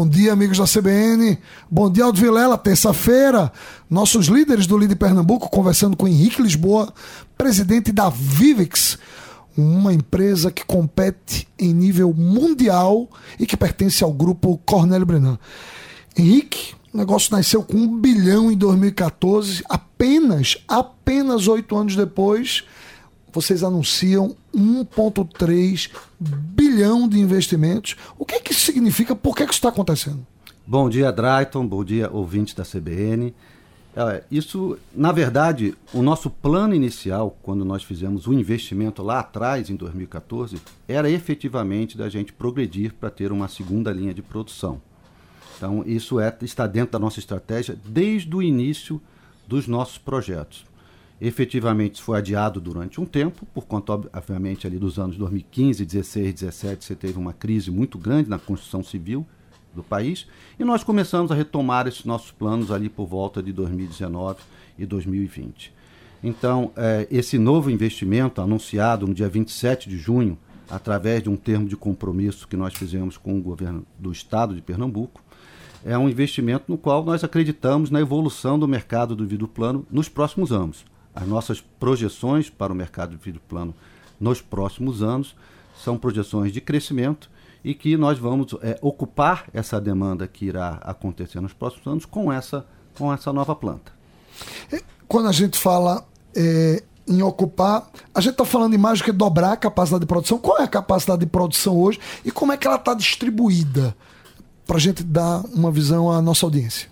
Bom dia, amigos da CBN. Bom dia, Aldo Vilela. Terça-feira, nossos líderes do Líder Pernambuco conversando com Henrique Lisboa, presidente da Vivex, uma empresa que compete em nível mundial e que pertence ao grupo Cornélio Brenan. Henrique, o negócio nasceu com um bilhão em 2014, apenas, apenas oito anos depois, vocês anunciam 1,3 bilhão de investimentos. O que, é que isso significa? Por que, é que isso está acontecendo? Bom dia, Drayton. Bom dia, ouvintes da CBN. É, isso, na verdade, o nosso plano inicial, quando nós fizemos o investimento lá atrás, em 2014, era efetivamente da gente progredir para ter uma segunda linha de produção. Então, isso é, está dentro da nossa estratégia desde o início dos nossos projetos. Efetivamente, foi adiado durante um tempo, por conta, obviamente, ali dos anos 2015, 16, 17, você teve uma crise muito grande na construção civil do país, e nós começamos a retomar esses nossos planos ali por volta de 2019 e 2020. Então, eh, esse novo investimento anunciado no dia 27 de junho, através de um termo de compromisso que nós fizemos com o governo do estado de Pernambuco, é um investimento no qual nós acreditamos na evolução do mercado do vidro plano nos próximos anos. As nossas projeções para o mercado de vidro plano nos próximos anos são projeções de crescimento e que nós vamos é, ocupar essa demanda que irá acontecer nos próximos anos com essa, com essa nova planta. Quando a gente fala é, em ocupar, a gente está falando em mais do que dobrar a capacidade de produção. Qual é a capacidade de produção hoje e como é que ela está distribuída? Para a gente dar uma visão à nossa audiência.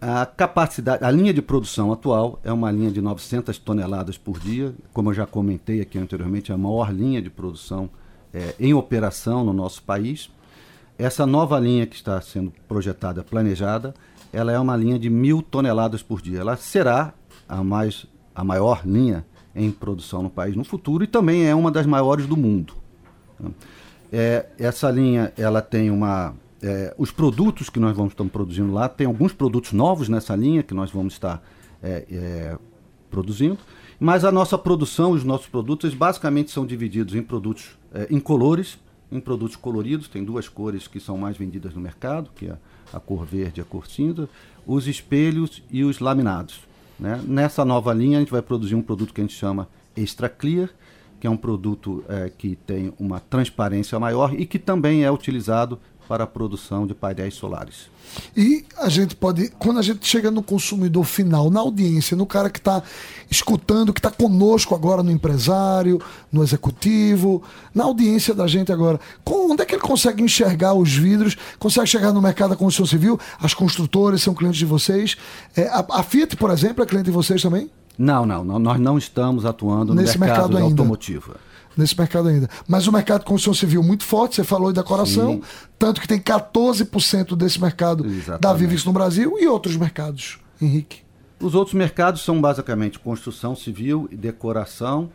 A capacidade, a linha de produção atual é uma linha de 900 toneladas por dia. Como eu já comentei aqui anteriormente, é a maior linha de produção é, em operação no nosso país. Essa nova linha que está sendo projetada, planejada, ela é uma linha de mil toneladas por dia. Ela será a, mais, a maior linha em produção no país no futuro e também é uma das maiores do mundo. É, essa linha ela tem uma é, os produtos que nós vamos estar produzindo lá, tem alguns produtos novos nessa linha que nós vamos estar é, é, produzindo, mas a nossa produção, os nossos produtos, basicamente são divididos em produtos é, incolores, em produtos coloridos, tem duas cores que são mais vendidas no mercado, que é a cor verde e a cor cinza, os espelhos e os laminados. Né? Nessa nova linha a gente vai produzir um produto que a gente chama Extra Clear, que é um produto é, que tem uma transparência maior e que também é utilizado para a produção de painéis solares. E a gente pode, quando a gente chega no consumidor final, na audiência, no cara que está escutando, que está conosco agora no empresário, no executivo, na audiência da gente agora, onde é que ele consegue enxergar os vidros? Consegue chegar no mercado da construção civil? As construtoras são clientes de vocês? É, a, a, Fiat, por exemplo, é cliente de vocês também? Não, não, não nós não estamos atuando Nesse no mercado, mercado automotivo nesse mercado ainda. Mas o mercado de construção civil muito forte, você falou da decoração, Sim. tanto que tem 14% desse mercado Exatamente. da Vivix no Brasil e outros mercados, Henrique. Os outros mercados são basicamente construção civil e decoração,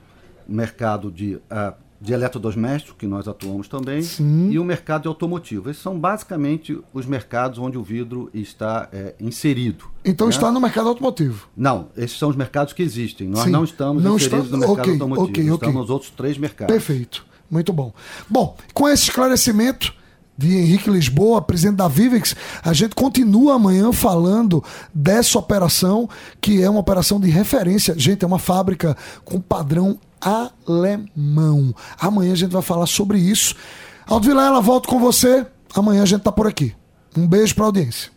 mercado de uh, de eletrodoméstico, que nós atuamos também, Sim. e o mercado de automotivo. Esses são basicamente os mercados onde o vidro está é, inserido. Então né? está no mercado automotivo? Não, esses são os mercados que existem. Nós Sim. não estamos não inseridos está... no mercado okay, automotivo. Okay, okay. Estamos nos outros três mercados. Perfeito. Muito bom. Bom, com esse esclarecimento de Henrique Lisboa, presidente da Vivex, a gente continua amanhã falando dessa operação, que é uma operação de referência. Gente, é uma fábrica com padrão alemão. Amanhã a gente vai falar sobre isso. Aldo Vilela, volto com você. Amanhã a gente tá por aqui. Um beijo para a audiência.